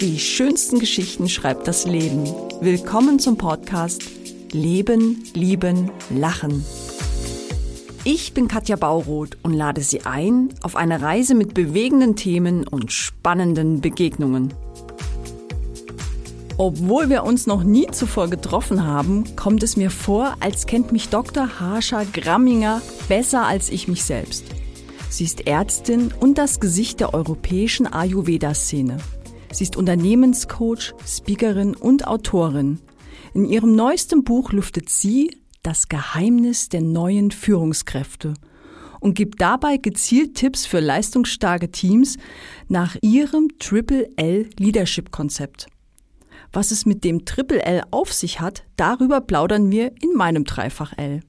Die schönsten Geschichten schreibt das Leben. Willkommen zum Podcast Leben, Lieben, Lachen. Ich bin Katja Bauroth und lade Sie ein auf eine Reise mit bewegenden Themen und spannenden Begegnungen. Obwohl wir uns noch nie zuvor getroffen haben, kommt es mir vor, als kennt mich Dr. Harsha Gramminger besser als ich mich selbst. Sie ist Ärztin und das Gesicht der europäischen Ayurveda-Szene. Sie ist Unternehmenscoach, Speakerin und Autorin. In ihrem neuesten Buch lüftet sie das Geheimnis der neuen Führungskräfte und gibt dabei gezielt Tipps für leistungsstarke Teams nach ihrem Triple L Leadership Konzept. Was es mit dem Triple L auf sich hat, darüber plaudern wir in meinem Dreifach L.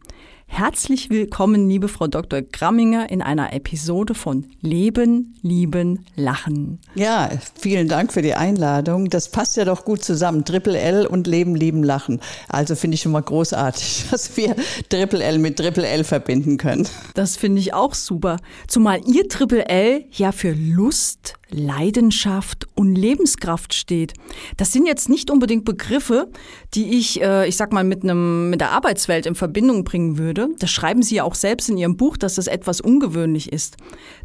Herzlich willkommen, liebe Frau Dr. Gramminger, in einer Episode von Leben, Lieben, Lachen. Ja, vielen Dank für die Einladung. Das passt ja doch gut zusammen. Triple L und Leben, Lieben, Lachen. Also finde ich schon mal großartig, dass wir Triple L mit Triple L verbinden können. Das finde ich auch super. Zumal Ihr Triple L ja für Lust, Leidenschaft und Lebenskraft steht. Das sind jetzt nicht unbedingt Begriffe, die ich, äh, ich sag mal, mit einem, mit der Arbeitswelt in Verbindung bringen würde. Das schreiben Sie ja auch selbst in Ihrem Buch, dass das etwas ungewöhnlich ist.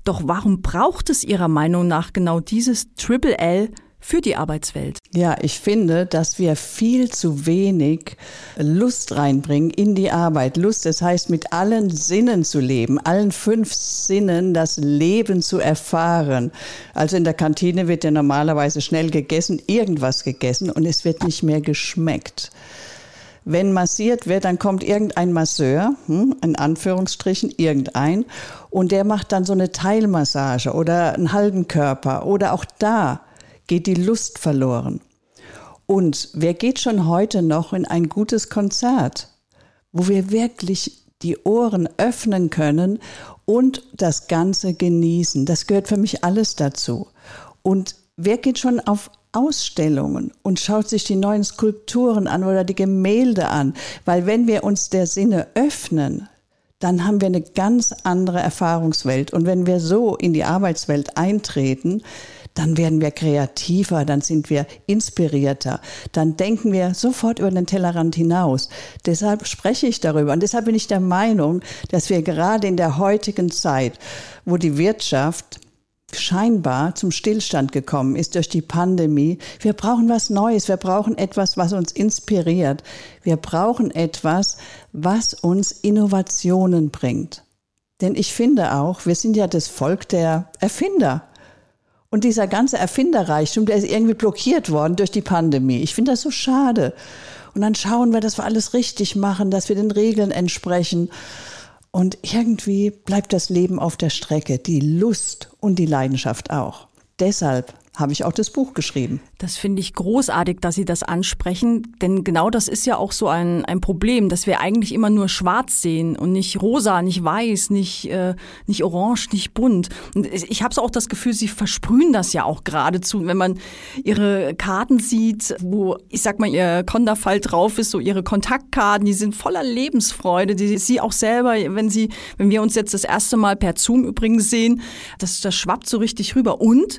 Doch warum braucht es Ihrer Meinung nach genau dieses Triple L für die Arbeitswelt? Ja, ich finde, dass wir viel zu wenig Lust reinbringen in die Arbeit. Lust, das heißt, mit allen Sinnen zu leben, allen fünf Sinnen das Leben zu erfahren. Also in der Kantine wird ja normalerweise schnell gegessen, irgendwas gegessen und es wird nicht mehr geschmeckt. Wenn massiert wird, dann kommt irgendein Masseur, hm, in Anführungsstrichen irgendein, und der macht dann so eine Teilmassage oder einen halben Körper oder auch da geht die Lust verloren. Und wer geht schon heute noch in ein gutes Konzert, wo wir wirklich die Ohren öffnen können und das Ganze genießen? Das gehört für mich alles dazu. Und wer geht schon auf Ausstellungen und schaut sich die neuen Skulpturen an oder die Gemälde an? Weil wenn wir uns der Sinne öffnen, dann haben wir eine ganz andere Erfahrungswelt. Und wenn wir so in die Arbeitswelt eintreten, dann werden wir kreativer, dann sind wir inspirierter, dann denken wir sofort über den Tellerrand hinaus. Deshalb spreche ich darüber und deshalb bin ich der Meinung, dass wir gerade in der heutigen Zeit, wo die Wirtschaft scheinbar zum Stillstand gekommen ist durch die Pandemie. Wir brauchen was Neues. Wir brauchen etwas, was uns inspiriert. Wir brauchen etwas, was uns Innovationen bringt. Denn ich finde auch, wir sind ja das Volk der Erfinder. Und dieser ganze Erfinderreichtum, der ist irgendwie blockiert worden durch die Pandemie. Ich finde das so schade. Und dann schauen wir, dass wir alles richtig machen, dass wir den Regeln entsprechen. Und irgendwie bleibt das Leben auf der Strecke, die Lust und die Leidenschaft auch. Deshalb habe ich auch das Buch geschrieben. Das finde ich großartig, dass Sie das ansprechen, denn genau das ist ja auch so ein, ein Problem, dass wir eigentlich immer nur schwarz sehen und nicht rosa, nicht weiß, nicht, äh, nicht orange, nicht bunt. Und ich habe so auch das Gefühl, Sie versprühen das ja auch geradezu, wenn man Ihre Karten sieht, wo, ich sag mal, Ihr Konterfall drauf ist, so Ihre Kontaktkarten, die sind voller Lebensfreude, die Sie auch selber, wenn Sie, wenn wir uns jetzt das erste Mal per Zoom übrigens sehen, das, das schwappt so richtig rüber und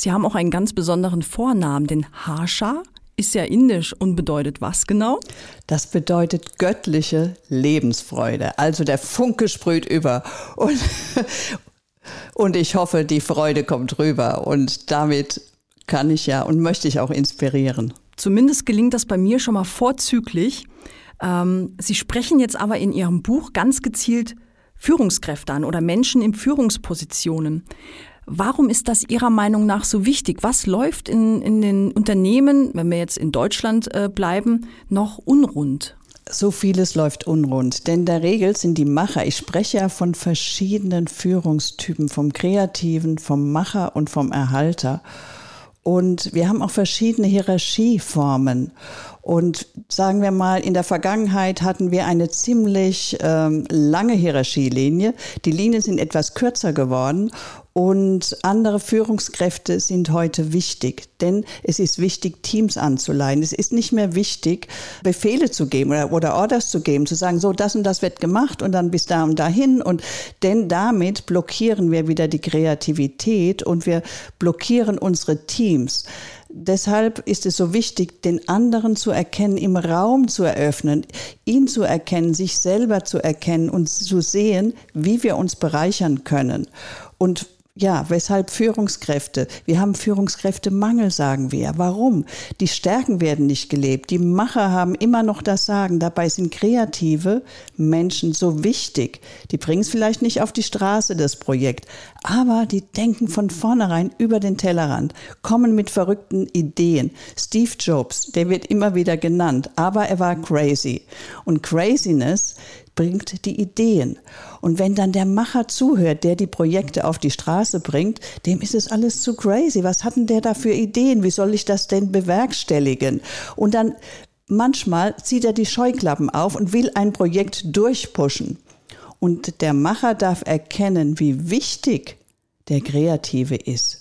Sie haben auch einen ganz besonderen Vornamen, den Harsha ist ja indisch und bedeutet was genau? Das bedeutet göttliche Lebensfreude. Also der Funke sprüht über. Und, und ich hoffe, die Freude kommt rüber. Und damit kann ich ja und möchte ich auch inspirieren. Zumindest gelingt das bei mir schon mal vorzüglich. Ähm, Sie sprechen jetzt aber in Ihrem Buch ganz gezielt Führungskräfte an oder Menschen in Führungspositionen. Warum ist das Ihrer Meinung nach so wichtig? Was läuft in, in den Unternehmen, wenn wir jetzt in Deutschland äh, bleiben, noch unrund? So vieles läuft unrund, denn in der Regel sind die Macher, ich spreche ja von verschiedenen Führungstypen, vom Kreativen, vom Macher und vom Erhalter. Und wir haben auch verschiedene Hierarchieformen. Und sagen wir mal, in der Vergangenheit hatten wir eine ziemlich ähm, lange Hierarchielinie. Die Linien sind etwas kürzer geworden und andere Führungskräfte sind heute wichtig, denn es ist wichtig, Teams anzuleihen. Es ist nicht mehr wichtig, Befehle zu geben oder, oder Orders zu geben, zu sagen, so das und das wird gemacht und dann bis da und dahin. Und denn damit blockieren wir wieder die Kreativität und wir blockieren unsere Teams. deshalb ist es so wichtig, den anderen zu erkennen, im Raum zu eröffnen, ihn zu erkennen, sich selber zu erkennen und zu sehen, wie wir uns bereichern können. Und ja, weshalb Führungskräfte? Wir haben Führungskräftemangel, sagen wir. Warum? Die Stärken werden nicht gelebt. Die Macher haben immer noch das Sagen. Dabei sind kreative Menschen so wichtig. Die bringen es vielleicht nicht auf die Straße, das Projekt, aber die denken von vornherein über den Tellerrand, kommen mit verrückten Ideen. Steve Jobs, der wird immer wieder genannt, aber er war crazy. Und Craziness, bringt die Ideen. Und wenn dann der Macher zuhört, der die Projekte auf die Straße bringt, dem ist es alles zu crazy. Was hatten der da für Ideen? Wie soll ich das denn bewerkstelligen? Und dann manchmal zieht er die Scheuklappen auf und will ein Projekt durchpushen. Und der Macher darf erkennen, wie wichtig der Kreative ist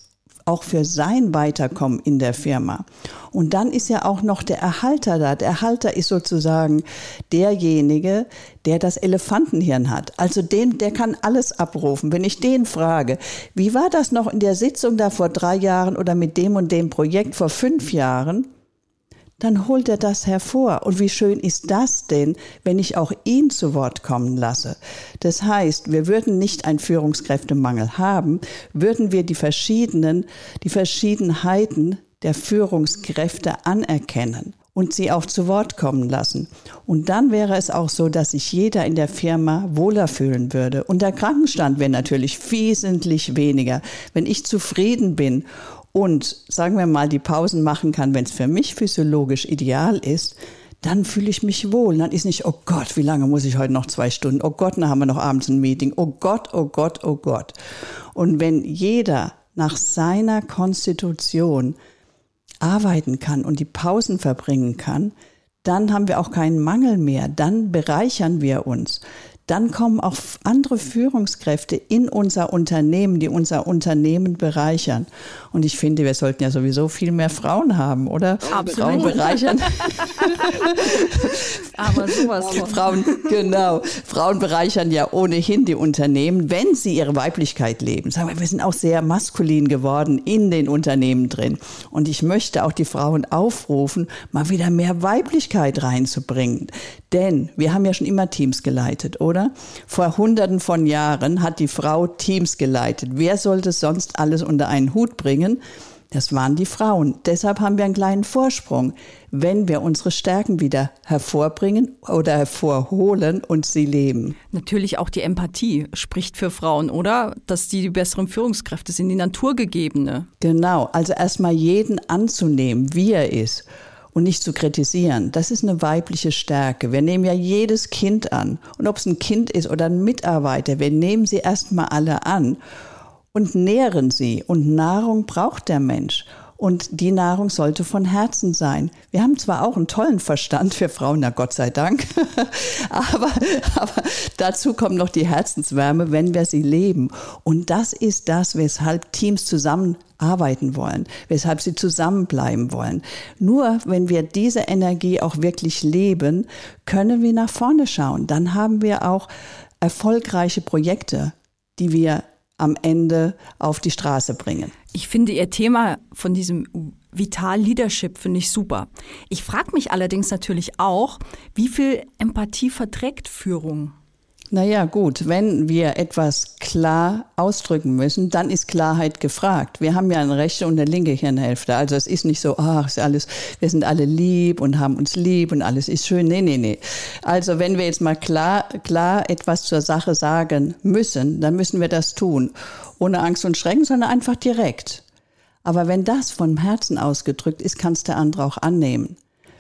auch für sein Weiterkommen in der Firma. Und dann ist ja auch noch der Erhalter da. Der Erhalter ist sozusagen derjenige, der das Elefantenhirn hat. Also den, der kann alles abrufen. Wenn ich den frage, wie war das noch in der Sitzung da vor drei Jahren oder mit dem und dem Projekt vor fünf Jahren? Dann holt er das hervor. Und wie schön ist das denn, wenn ich auch ihn zu Wort kommen lasse? Das heißt, wir würden nicht einen Führungskräftemangel haben, würden wir die verschiedenen, die Verschiedenheiten der Führungskräfte anerkennen und sie auch zu Wort kommen lassen. Und dann wäre es auch so, dass sich jeder in der Firma wohler fühlen würde. Und der Krankenstand wäre natürlich wesentlich weniger. Wenn ich zufrieden bin und sagen wir mal die Pausen machen kann, wenn es für mich physiologisch ideal ist, dann fühle ich mich wohl. Dann ist nicht, oh Gott, wie lange muss ich heute noch zwei Stunden? Oh Gott, dann haben wir noch abends ein Meeting. Oh Gott, oh Gott, oh Gott. Und wenn jeder nach seiner Konstitution arbeiten kann und die Pausen verbringen kann, dann haben wir auch keinen Mangel mehr. Dann bereichern wir uns dann kommen auch andere Führungskräfte in unser Unternehmen, die unser Unternehmen bereichern. Und ich finde, wir sollten ja sowieso viel mehr Frauen haben, oder? Absolut. Frauen bereichern. Aber sowas von. Frauen, genau. Frauen bereichern ja ohnehin die Unternehmen, wenn sie ihre Weiblichkeit leben. Sagen wir, wir sind auch sehr maskulin geworden in den Unternehmen drin. Und ich möchte auch die Frauen aufrufen, mal wieder mehr Weiblichkeit reinzubringen. Denn wir haben ja schon immer Teams geleitet, oder? Vor hunderten von Jahren hat die Frau Teams geleitet. Wer sollte sonst alles unter einen Hut bringen? Das waren die Frauen. Deshalb haben wir einen kleinen Vorsprung, wenn wir unsere Stärken wieder hervorbringen oder hervorholen und sie leben. Natürlich auch die Empathie spricht für Frauen, oder? Dass die die besseren Führungskräfte sind, die naturgegebene. Genau, also erstmal jeden anzunehmen, wie er ist und nicht zu kritisieren. Das ist eine weibliche Stärke. Wir nehmen ja jedes Kind an. Und ob es ein Kind ist oder ein Mitarbeiter, wir nehmen sie erstmal alle an und nähren sie. Und Nahrung braucht der Mensch. Und die Nahrung sollte von Herzen sein. Wir haben zwar auch einen tollen Verstand für Frauen, na Gott sei Dank, aber, aber dazu kommt noch die Herzenswärme, wenn wir sie leben. Und das ist das, weshalb Teams zusammenarbeiten wollen, weshalb sie zusammenbleiben wollen. Nur wenn wir diese Energie auch wirklich leben, können wir nach vorne schauen. Dann haben wir auch erfolgreiche Projekte, die wir am Ende auf die Straße bringen. Ich finde Ihr Thema von diesem Vital Leadership finde ich super. Ich frage mich allerdings natürlich auch, wie viel Empathie verträgt Führung? Naja, gut, wenn wir etwas klar ausdrücken müssen, dann ist Klarheit gefragt. Wir haben ja eine rechte und eine linke Hirnhälfte. Also es ist nicht so, ach, ist alles, wir sind alle lieb und haben uns lieb und alles ist schön. Nee, nee, nee. Also wenn wir jetzt mal klar, klar etwas zur Sache sagen müssen, dann müssen wir das tun. Ohne Angst und Schrecken, sondern einfach direkt. Aber wenn das vom Herzen ausgedrückt ist, kann es der andere auch annehmen.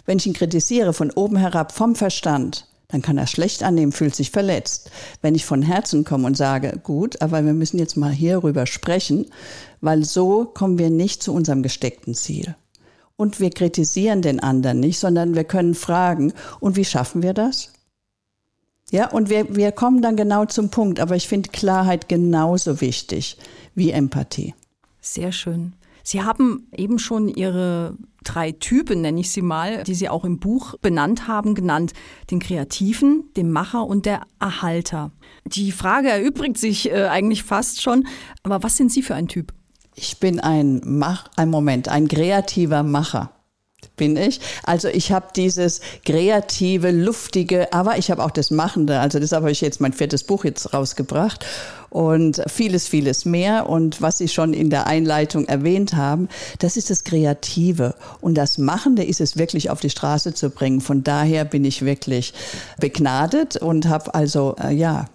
Wenn ich ihn kritisiere von oben herab, vom Verstand, dann kann er schlecht annehmen, fühlt sich verletzt. Wenn ich von Herzen komme und sage, gut, aber wir müssen jetzt mal hierüber sprechen, weil so kommen wir nicht zu unserem gesteckten Ziel. Und wir kritisieren den anderen nicht, sondern wir können fragen, und wie schaffen wir das? Ja, und wir, wir kommen dann genau zum Punkt, aber ich finde Klarheit genauso wichtig wie Empathie. Sehr schön. Sie haben eben schon Ihre drei Typen, nenne ich sie mal, die Sie auch im Buch benannt haben, genannt. Den Kreativen, den Macher und der Erhalter. Die Frage erübrigt sich äh, eigentlich fast schon, aber was sind Sie für ein Typ? Ich bin ein Mach, ein Moment, ein kreativer Macher bin ich. Also ich habe dieses kreative, luftige, aber ich habe auch das Machende. Also deshalb habe ich jetzt mein viertes Buch jetzt rausgebracht und vieles, vieles mehr. Und was Sie schon in der Einleitung erwähnt haben, das ist das Kreative. Und das Machende ist es wirklich auf die Straße zu bringen. Von daher bin ich wirklich begnadet und habe also, äh, ja,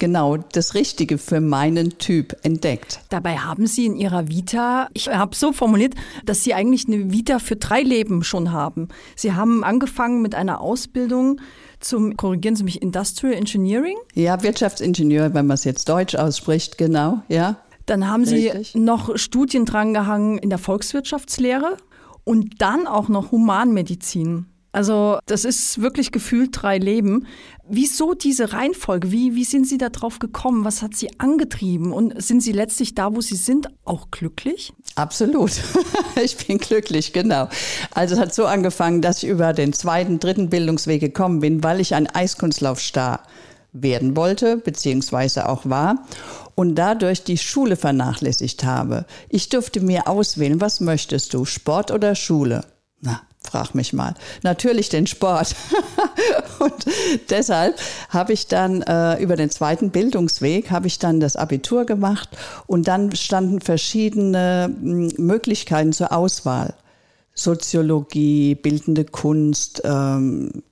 genau das Richtige für meinen Typ entdeckt. Dabei haben Sie in Ihrer Vita, ich habe so formuliert, dass Sie eigentlich eine Vita für drei Leben schon haben. Sie haben angefangen mit einer Ausbildung zum, korrigieren Sie mich, Industrial Engineering? Ja, Wirtschaftsingenieur, wenn man es jetzt deutsch ausspricht, genau, ja. Dann haben Richtig. Sie noch Studien drangehangen in der Volkswirtschaftslehre und dann auch noch Humanmedizin. Also das ist wirklich gefühlt drei Leben. Wieso diese Reihenfolge? Wie, wie sind Sie da drauf gekommen? Was hat Sie angetrieben? Und sind Sie letztlich da, wo Sie sind, auch glücklich? Absolut. ich bin glücklich, genau. Also es hat so angefangen, dass ich über den zweiten, dritten Bildungsweg gekommen bin, weil ich ein Eiskunstlaufstar werden wollte, beziehungsweise auch war und dadurch die Schule vernachlässigt habe. Ich durfte mir auswählen, was möchtest du, Sport oder Schule? Na, frag mich mal. Natürlich den Sport. und deshalb habe ich dann äh, über den zweiten Bildungsweg habe ich dann das Abitur gemacht und dann standen verschiedene hm, Möglichkeiten zur Auswahl. Soziologie, bildende Kunst ähm,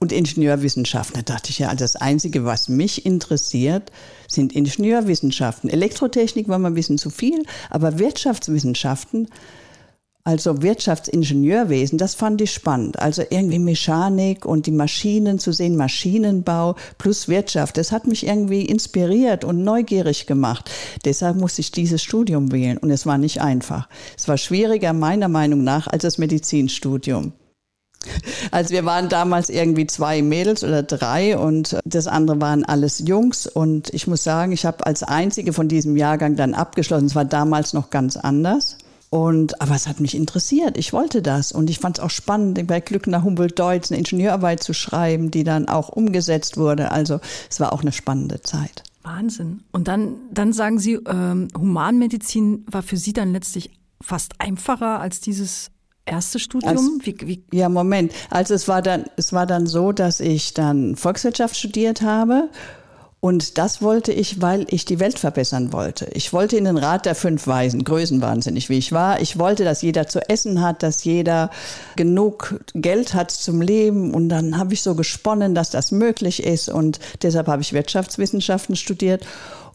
und Ingenieurwissenschaften. Da dachte ich ja, also das Einzige, was mich interessiert, sind Ingenieurwissenschaften. Elektrotechnik war mal ein bisschen zu viel, aber Wirtschaftswissenschaften also Wirtschaftsingenieurwesen, das fand ich spannend. Also irgendwie Mechanik und die Maschinen zu sehen, Maschinenbau plus Wirtschaft, das hat mich irgendwie inspiriert und neugierig gemacht. Deshalb musste ich dieses Studium wählen und es war nicht einfach. Es war schwieriger meiner Meinung nach als das Medizinstudium. Also wir waren damals irgendwie zwei Mädels oder drei und das andere waren alles Jungs und ich muss sagen, ich habe als einzige von diesem Jahrgang dann abgeschlossen. Es war damals noch ganz anders. Und, aber es hat mich interessiert. Ich wollte das. Und ich fand es auch spannend, bei Glück nach Humboldt-Deutz eine Ingenieurarbeit zu schreiben, die dann auch umgesetzt wurde. Also es war auch eine spannende Zeit. Wahnsinn. Und dann, dann sagen Sie, ähm, Humanmedizin war für Sie dann letztlich fast einfacher als dieses erste Studium? Also, wie, wie? Ja, Moment. Also es war dann, es war dann so, dass ich dann Volkswirtschaft studiert habe und das wollte ich, weil ich die Welt verbessern wollte. Ich wollte in den Rat der fünf Weisen, größenwahnsinnig wie ich war. Ich wollte, dass jeder zu essen hat, dass jeder genug Geld hat zum Leben. Und dann habe ich so gesponnen, dass das möglich ist. Und deshalb habe ich Wirtschaftswissenschaften studiert.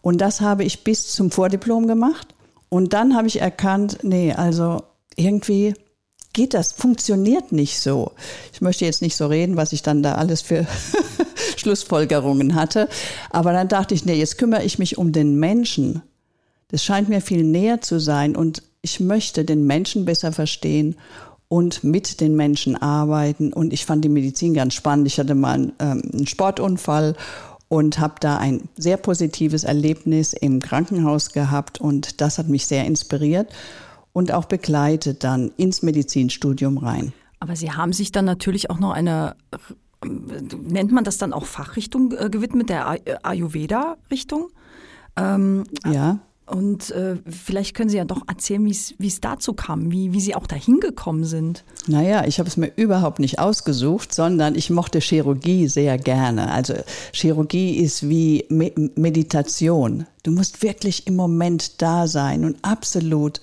Und das habe ich bis zum Vordiplom gemacht. Und dann habe ich erkannt, nee, also irgendwie geht das, funktioniert nicht so. Ich möchte jetzt nicht so reden, was ich dann da alles für Schlussfolgerungen hatte. Aber dann dachte ich, nee, jetzt kümmere ich mich um den Menschen. Das scheint mir viel näher zu sein und ich möchte den Menschen besser verstehen und mit den Menschen arbeiten. Und ich fand die Medizin ganz spannend. Ich hatte mal einen, ähm, einen Sportunfall und habe da ein sehr positives Erlebnis im Krankenhaus gehabt und das hat mich sehr inspiriert und auch begleitet dann ins Medizinstudium rein. Aber Sie haben sich dann natürlich auch noch eine nennt man das dann auch Fachrichtung äh, gewidmet, der Ayurveda-Richtung? Ähm, ja. Und äh, vielleicht können Sie ja doch erzählen, wie es dazu kam, wie, wie Sie auch dahin gekommen sind. Naja, ich habe es mir überhaupt nicht ausgesucht, sondern ich mochte Chirurgie sehr gerne. Also Chirurgie ist wie Me Meditation. Du musst wirklich im Moment da sein und absolut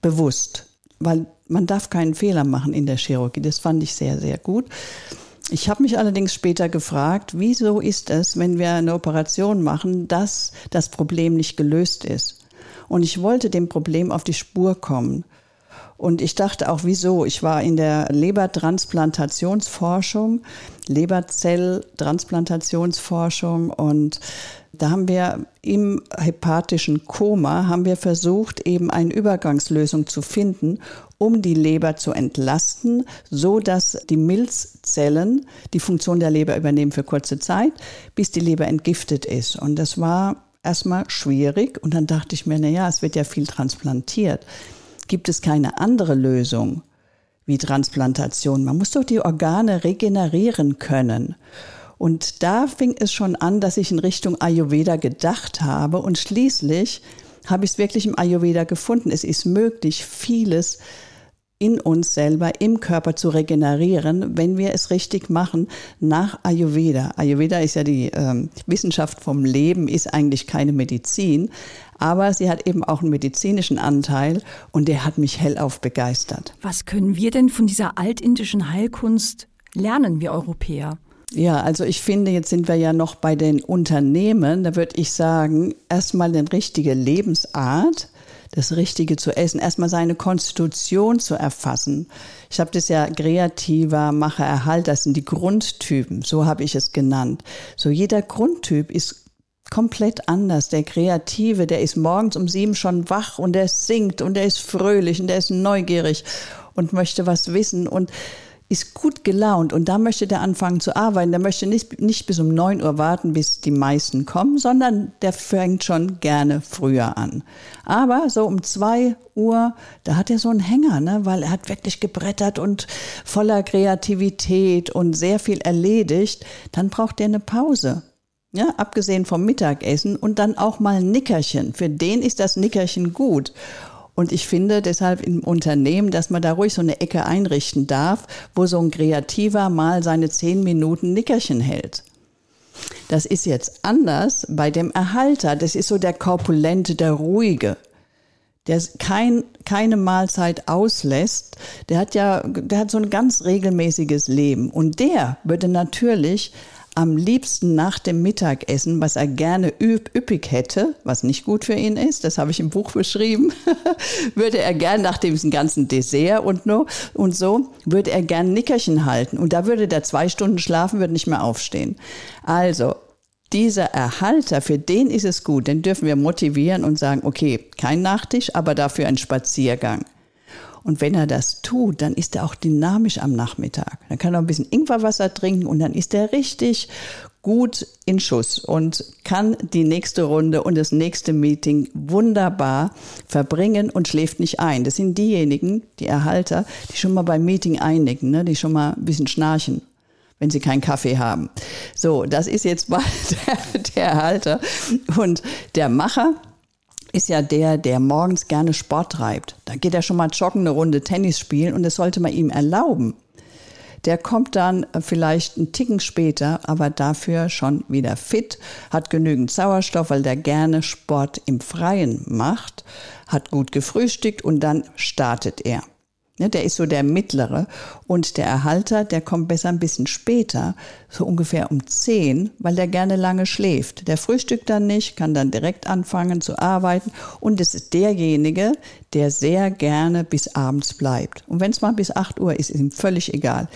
bewusst, weil man darf keinen Fehler machen in der Chirurgie. Das fand ich sehr, sehr gut. Ich habe mich allerdings später gefragt, wieso ist es, wenn wir eine Operation machen, dass das Problem nicht gelöst ist? Und ich wollte dem Problem auf die Spur kommen. Und ich dachte auch, wieso? Ich war in der Lebertransplantationsforschung, Leberzelltransplantationsforschung und da haben wir im hepatischen Koma haben wir versucht, eben eine Übergangslösung zu finden, um die Leber zu entlasten, so dass die Milzzellen die Funktion der Leber übernehmen für kurze Zeit, bis die Leber entgiftet ist. Und das war erstmal schwierig. Und dann dachte ich mir, na ja, es wird ja viel transplantiert. Gibt es keine andere Lösung wie Transplantation? Man muss doch die Organe regenerieren können. Und da fing es schon an, dass ich in Richtung Ayurveda gedacht habe und schließlich habe ich es wirklich im Ayurveda gefunden. Es ist möglich, vieles in uns selber, im Körper zu regenerieren, wenn wir es richtig machen, nach Ayurveda. Ayurveda ist ja die ähm, Wissenschaft vom Leben, ist eigentlich keine Medizin, aber sie hat eben auch einen medizinischen Anteil und der hat mich hellauf begeistert. Was können wir denn von dieser altindischen Heilkunst lernen, wir Europäer? Ja, also ich finde, jetzt sind wir ja noch bei den Unternehmen. Da würde ich sagen, erstmal eine richtige Lebensart, das Richtige zu essen, erstmal seine Konstitution zu erfassen. Ich habe das ja kreativer Macher Erhalt, das sind die Grundtypen, so habe ich es genannt. So jeder Grundtyp ist komplett anders. Der Kreative, der ist morgens um sieben schon wach und der singt und der ist fröhlich und der ist neugierig und möchte was wissen und ist gut gelaunt und da möchte der anfangen zu arbeiten. Der möchte nicht, nicht bis um neun Uhr warten, bis die meisten kommen, sondern der fängt schon gerne früher an. Aber so um zwei Uhr, da hat er so einen Hänger, ne? weil er hat wirklich gebrettert und voller Kreativität und sehr viel erledigt. Dann braucht er eine Pause. Ja, abgesehen vom Mittagessen und dann auch mal ein Nickerchen. Für den ist das Nickerchen gut. Und ich finde deshalb im Unternehmen, dass man da ruhig so eine Ecke einrichten darf, wo so ein Kreativer mal seine zehn Minuten Nickerchen hält. Das ist jetzt anders bei dem Erhalter. Das ist so der Korpulente, der Ruhige, der kein, keine Mahlzeit auslässt. Der hat ja, der hat so ein ganz regelmäßiges Leben. Und der würde natürlich am liebsten nach dem Mittagessen, was er gerne üppig hätte, was nicht gut für ihn ist, das habe ich im Buch beschrieben, würde er gern nach diesem ganzen Dessert und, no, und so, würde er gern Nickerchen halten. Und da würde der zwei Stunden schlafen, würde nicht mehr aufstehen. Also, dieser Erhalter, für den ist es gut, den dürfen wir motivieren und sagen, okay, kein Nachtisch, aber dafür ein Spaziergang. Und wenn er das tut, dann ist er auch dynamisch am Nachmittag. Dann kann er ein bisschen Ingwerwasser trinken und dann ist er richtig gut in Schuss und kann die nächste Runde und das nächste Meeting wunderbar verbringen und schläft nicht ein. Das sind diejenigen, die Erhalter, die schon mal beim Meeting einnicken, ne? die schon mal ein bisschen schnarchen wenn sie keinen Kaffee haben. So, das ist jetzt mal der, der Erhalter. Und der Macher, ist ja der, der morgens gerne Sport treibt. Da geht er schon mal joggen, eine Runde Tennis spielen und das sollte man ihm erlauben. Der kommt dann vielleicht einen Ticken später, aber dafür schon wieder fit, hat genügend Sauerstoff, weil der gerne Sport im Freien macht, hat gut gefrühstückt und dann startet er. Ne, der ist so der mittlere. Und der Erhalter, der kommt besser ein bisschen später, so ungefähr um zehn, weil der gerne lange schläft. Der frühstückt dann nicht, kann dann direkt anfangen zu arbeiten. Und es ist derjenige, der sehr gerne bis abends bleibt. Und wenn es mal bis acht Uhr ist, ist ihm völlig egal.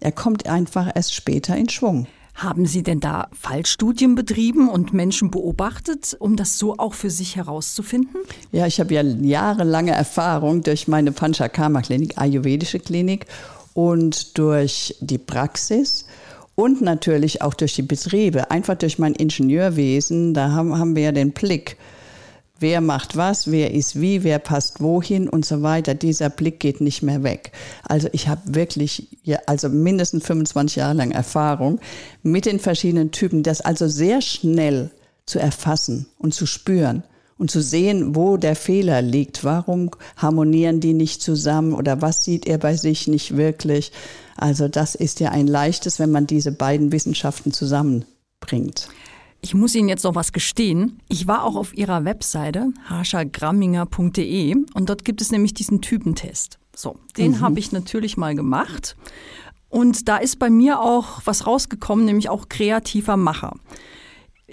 Er kommt einfach erst später in Schwung. Haben Sie denn da Fallstudien betrieben und Menschen beobachtet, um das so auch für sich herauszufinden? Ja, ich habe ja jahrelange Erfahrung durch meine Panchakarma-Klinik, ayurvedische Klinik und durch die Praxis und natürlich auch durch die Betriebe, einfach durch mein Ingenieurwesen. Da haben, haben wir ja den Blick wer macht was, wer ist wie, wer passt wohin und so weiter. Dieser Blick geht nicht mehr weg. Also ich habe wirklich, ja, also mindestens 25 Jahre lang Erfahrung mit den verschiedenen Typen, das also sehr schnell zu erfassen und zu spüren und zu sehen, wo der Fehler liegt. Warum harmonieren die nicht zusammen oder was sieht er bei sich nicht wirklich? Also das ist ja ein leichtes, wenn man diese beiden Wissenschaften zusammenbringt. Ich muss Ihnen jetzt noch was gestehen. Ich war auch auf Ihrer Webseite harschergramminger.de und dort gibt es nämlich diesen Typentest. So, den mhm. habe ich natürlich mal gemacht. Und da ist bei mir auch was rausgekommen, nämlich auch kreativer Macher.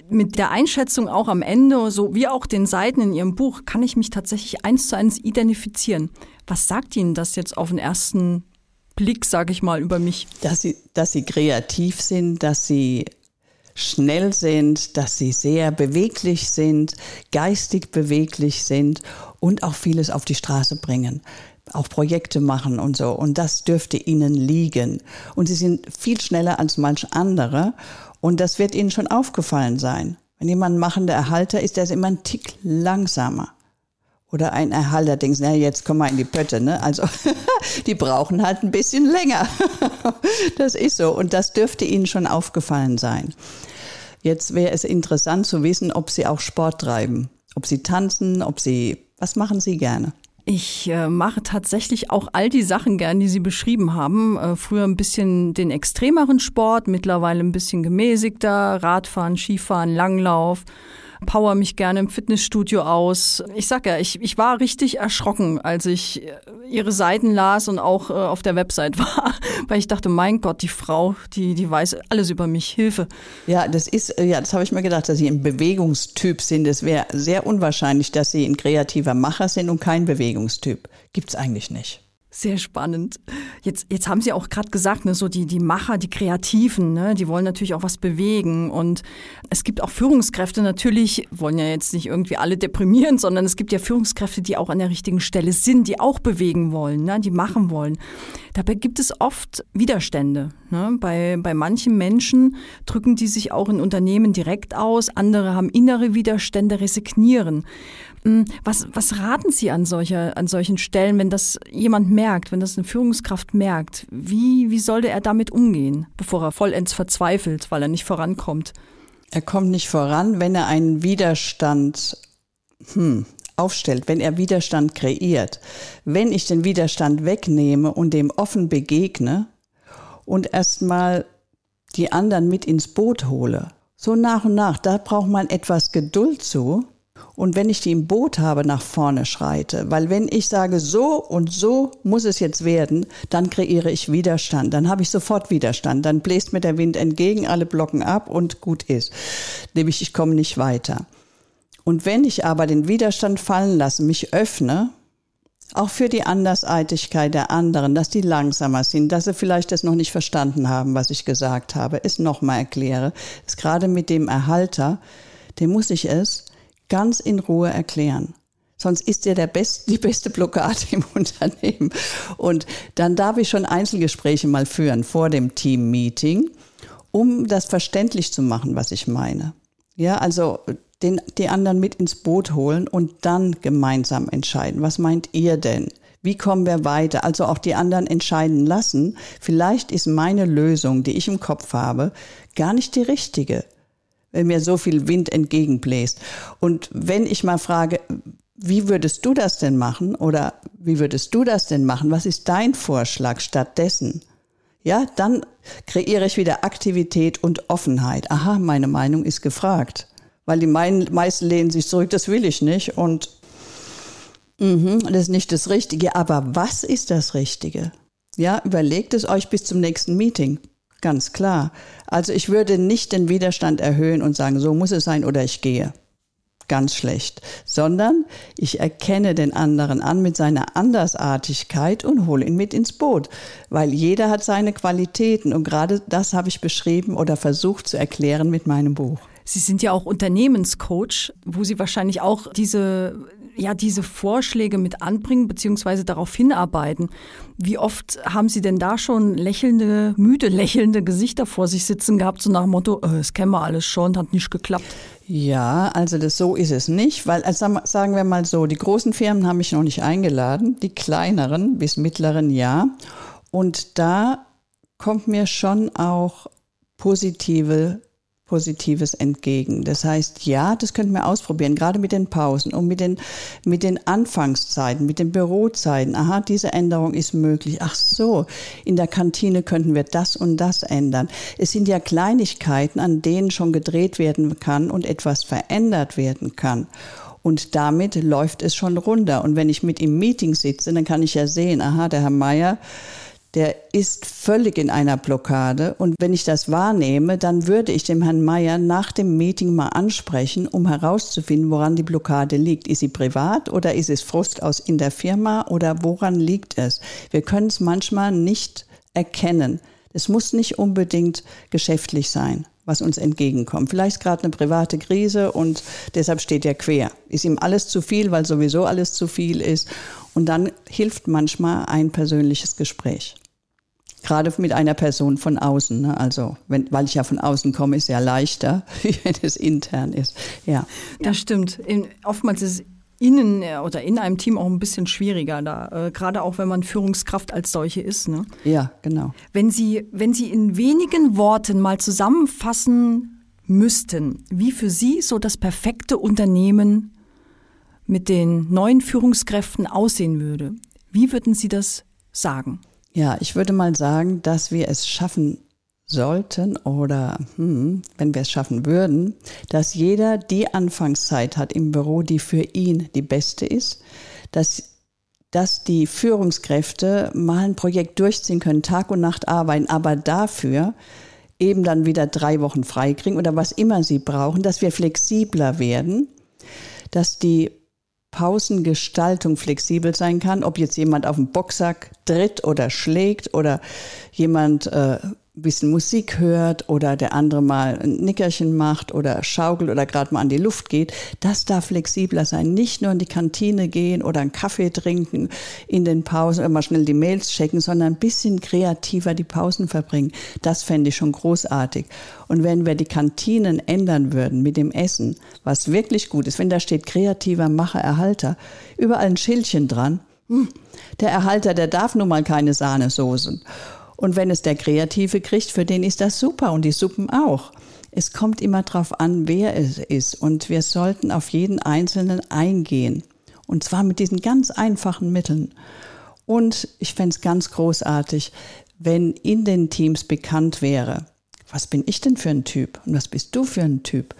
Mit der Einschätzung auch am Ende, so wie auch den Seiten in Ihrem Buch, kann ich mich tatsächlich eins zu eins identifizieren. Was sagt Ihnen das jetzt auf den ersten Blick, sage ich mal, über mich? Dass Sie, dass Sie kreativ sind, dass Sie schnell sind, dass sie sehr beweglich sind, geistig beweglich sind und auch vieles auf die Straße bringen auch Projekte machen und so. Und das dürfte ihnen liegen. Und sie sind viel schneller als manch andere. Und das wird ihnen schon aufgefallen sein. Wenn jemand ein machender Erhalter ist, der ist immer ein Tick langsamer. Oder ein Erhalter denkt, na, jetzt komm mal in die Pötte, ne? Also, die brauchen halt ein bisschen länger. das ist so. Und das dürfte ihnen schon aufgefallen sein. Jetzt wäre es interessant zu wissen, ob Sie auch Sport treiben ob Sie tanzen, ob Sie, was machen Sie gerne? Ich äh, mache tatsächlich auch all die Sachen gern, die Sie beschrieben haben. Äh, früher ein bisschen den extremeren Sport, mittlerweile ein bisschen gemäßigter, Radfahren, Skifahren, Langlauf power mich gerne im Fitnessstudio aus. Ich sag ja, ich, ich war richtig erschrocken, als ich äh, ihre Seiten las und auch äh, auf der Website war, weil ich dachte, mein Gott, die Frau, die, die weiß alles über mich, Hilfe. Ja, das ist, äh, ja, das habe ich mir gedacht, dass Sie ein Bewegungstyp sind. Es wäre sehr unwahrscheinlich, dass Sie ein kreativer Macher sind und kein Bewegungstyp. Gibt's eigentlich nicht. Sehr spannend. Jetzt, jetzt haben Sie auch gerade gesagt, ne, so die, die Macher, die Kreativen, ne, die wollen natürlich auch was bewegen. Und es gibt auch Führungskräfte natürlich, wollen ja jetzt nicht irgendwie alle deprimieren, sondern es gibt ja Führungskräfte, die auch an der richtigen Stelle sind, die auch bewegen wollen, ne, die machen wollen. Dabei gibt es oft Widerstände. Ne? Bei, bei manchen Menschen drücken die sich auch in Unternehmen direkt aus, andere haben innere Widerstände, resignieren. Hm, was, was raten Sie an, solcher, an solchen Stellen, wenn das jemand merkt, wenn das eine Führungskraft merkt? Wie, wie sollte er damit umgehen, bevor er vollends verzweifelt, weil er nicht vorankommt? Er kommt nicht voran, wenn er einen Widerstand hm, aufstellt, wenn er Widerstand kreiert. Wenn ich den Widerstand wegnehme und dem offen begegne und erstmal die anderen mit ins Boot hole, so nach und nach, da braucht man etwas Geduld zu und wenn ich die im Boot habe, nach vorne schreite. Weil wenn ich sage, so und so muss es jetzt werden, dann kreiere ich Widerstand. Dann habe ich sofort Widerstand. Dann bläst mir der Wind entgegen, alle blocken ab und gut ist. Nämlich, ich komme nicht weiter. Und wenn ich aber den Widerstand fallen lasse, mich öffne, auch für die Andersartigkeit der anderen, dass die langsamer sind, dass sie vielleicht das noch nicht verstanden haben, was ich gesagt habe, es nochmal erkläre, ist gerade mit dem Erhalter, dem muss ich es ganz in Ruhe erklären. Sonst ist er der best, die beste Blockade im Unternehmen. Und dann darf ich schon Einzelgespräche mal führen vor dem Team-Meeting, um das verständlich zu machen, was ich meine. Ja, also den, die anderen mit ins Boot holen und dann gemeinsam entscheiden. Was meint ihr denn? Wie kommen wir weiter? Also auch die anderen entscheiden lassen. Vielleicht ist meine Lösung, die ich im Kopf habe, gar nicht die richtige wenn mir so viel Wind entgegenbläst. Und wenn ich mal frage, wie würdest du das denn machen oder wie würdest du das denn machen? Was ist dein Vorschlag stattdessen? Ja, dann kreiere ich wieder Aktivität und Offenheit. Aha, meine Meinung ist gefragt. Weil die meisten lehnen sich zurück, das will ich nicht und mh, das ist nicht das Richtige. Aber was ist das Richtige? Ja, überlegt es euch bis zum nächsten Meeting. Ganz klar. Also ich würde nicht den Widerstand erhöhen und sagen, so muss es sein oder ich gehe. Ganz schlecht. Sondern ich erkenne den anderen an mit seiner Andersartigkeit und hole ihn mit ins Boot. Weil jeder hat seine Qualitäten und gerade das habe ich beschrieben oder versucht zu erklären mit meinem Buch. Sie sind ja auch Unternehmenscoach, wo Sie wahrscheinlich auch diese ja diese Vorschläge mit anbringen beziehungsweise darauf hinarbeiten. Wie oft haben Sie denn da schon lächelnde, müde lächelnde Gesichter vor sich sitzen gehabt, so nach dem Motto, äh, das kennen wir alles schon, hat nicht geklappt? Ja, also das so ist es nicht, weil also sagen wir mal so, die großen Firmen haben mich noch nicht eingeladen, die kleineren bis mittleren ja. Und da kommt mir schon auch positive Positives entgegen. Das heißt, ja, das könnten wir ausprobieren, gerade mit den Pausen und mit den, mit den Anfangszeiten, mit den Bürozeiten. Aha, diese Änderung ist möglich. Ach so, in der Kantine könnten wir das und das ändern. Es sind ja Kleinigkeiten, an denen schon gedreht werden kann und etwas verändert werden kann. Und damit läuft es schon runter. Und wenn ich mit im Meeting sitze, dann kann ich ja sehen, aha, der Herr Meier, der ist völlig in einer Blockade. Und wenn ich das wahrnehme, dann würde ich dem Herrn Meier nach dem Meeting mal ansprechen, um herauszufinden, woran die Blockade liegt. Ist sie privat oder ist es Frust aus in der Firma oder woran liegt es? Wir können es manchmal nicht erkennen. Es muss nicht unbedingt geschäftlich sein, was uns entgegenkommt. Vielleicht gerade eine private Krise und deshalb steht er quer. Ist ihm alles zu viel, weil sowieso alles zu viel ist. Und dann hilft manchmal ein persönliches Gespräch. Gerade mit einer Person von außen. Ne? Also, wenn, weil ich ja von außen komme, ist es ja leichter, wenn es intern ist. Ja. Das stimmt. In, oftmals ist es innen äh, oder in einem Team auch ein bisschen schwieriger da, äh, gerade auch wenn man Führungskraft als solche ist. Ne? Ja, genau. Wenn Sie, wenn Sie in wenigen Worten mal zusammenfassen müssten, wie für Sie so das perfekte Unternehmen mit den neuen Führungskräften aussehen würde, wie würden Sie das sagen? Ja, ich würde mal sagen, dass wir es schaffen sollten oder hm, wenn wir es schaffen würden, dass jeder die Anfangszeit hat im Büro, die für ihn die beste ist, dass dass die Führungskräfte mal ein Projekt durchziehen können, Tag und Nacht arbeiten, aber dafür eben dann wieder drei Wochen frei kriegen oder was immer sie brauchen, dass wir flexibler werden, dass die Pausengestaltung flexibel sein kann, ob jetzt jemand auf den Boxsack tritt oder schlägt oder jemand äh, bisschen Musik hört oder der andere mal ein Nickerchen macht oder schaukelt oder gerade mal an die Luft geht, das darf flexibler sein. Nicht nur in die Kantine gehen oder einen Kaffee trinken in den Pausen mal schnell die Mails checken, sondern ein bisschen kreativer die Pausen verbringen. Das fände ich schon großartig. Und wenn wir die Kantinen ändern würden mit dem Essen, was wirklich gut ist, wenn da steht kreativer Macher, Erhalter, überall ein Schildchen dran, hm, der Erhalter, der darf nun mal keine Sahnesoßen. Und wenn es der Kreative kriegt, für den ist das super und die Suppen auch. Es kommt immer darauf an, wer es ist. Und wir sollten auf jeden Einzelnen eingehen. Und zwar mit diesen ganz einfachen Mitteln. Und ich fände es ganz großartig, wenn in den Teams bekannt wäre, was bin ich denn für ein Typ und was bist du für ein Typ?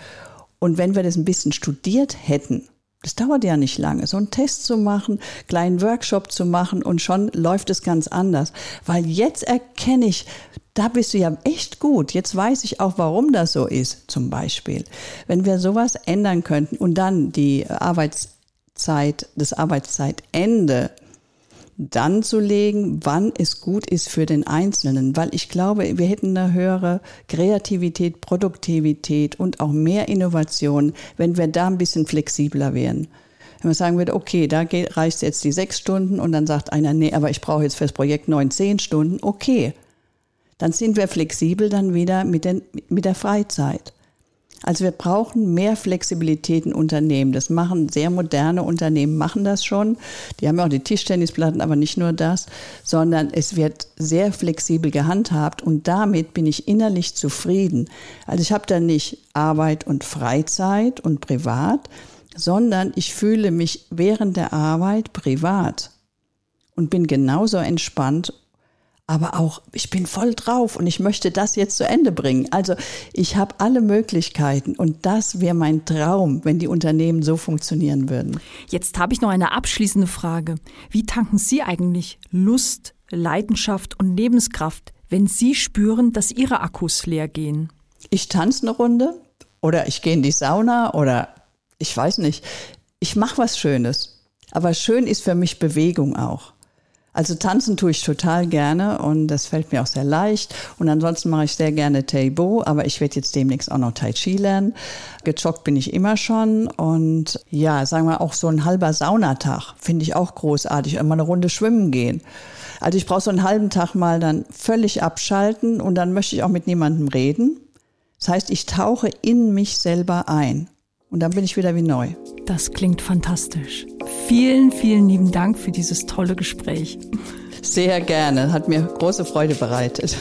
Und wenn wir das ein bisschen studiert hätten, das dauert ja nicht lange, so einen Test zu machen, kleinen Workshop zu machen und schon läuft es ganz anders. Weil jetzt erkenne ich, da bist du ja echt gut. Jetzt weiß ich auch, warum das so ist, zum Beispiel. Wenn wir sowas ändern könnten und dann die Arbeitszeit, das Arbeitszeitende dann zu legen, wann es gut ist für den Einzelnen, weil ich glaube, wir hätten eine höhere Kreativität, Produktivität und auch mehr Innovation, wenn wir da ein bisschen flexibler wären. Wenn man sagen würde, okay, da reicht jetzt die sechs Stunden und dann sagt einer, nee, aber ich brauche jetzt fürs Projekt neun, zehn Stunden, okay. Dann sind wir flexibel dann wieder mit, den, mit der Freizeit. Also wir brauchen mehr Flexibilität in Unternehmen. Das machen sehr moderne Unternehmen, machen das schon. Die haben ja auch die Tischtennisplatten, aber nicht nur das, sondern es wird sehr flexibel gehandhabt und damit bin ich innerlich zufrieden. Also ich habe da nicht Arbeit und Freizeit und privat, sondern ich fühle mich während der Arbeit privat und bin genauso entspannt aber auch, ich bin voll drauf und ich möchte das jetzt zu Ende bringen. Also ich habe alle Möglichkeiten und das wäre mein Traum, wenn die Unternehmen so funktionieren würden. Jetzt habe ich noch eine abschließende Frage. Wie tanken Sie eigentlich Lust, Leidenschaft und Lebenskraft, wenn Sie spüren, dass Ihre Akkus leer gehen? Ich tanze eine Runde oder ich gehe in die Sauna oder ich weiß nicht. Ich mache was Schönes. Aber schön ist für mich Bewegung auch. Also tanzen tue ich total gerne und das fällt mir auch sehr leicht. Und ansonsten mache ich sehr gerne Taibo, aber ich werde jetzt demnächst auch noch Tai Chi lernen. Gejoggt bin ich immer schon und ja, sagen wir auch so ein halber Saunatag finde ich auch großartig. Immer eine Runde schwimmen gehen. Also ich brauche so einen halben Tag mal dann völlig abschalten und dann möchte ich auch mit niemandem reden. Das heißt, ich tauche in mich selber ein und dann bin ich wieder wie neu. Das klingt fantastisch. Vielen, vielen lieben Dank für dieses tolle Gespräch. Sehr gerne, hat mir große Freude bereitet.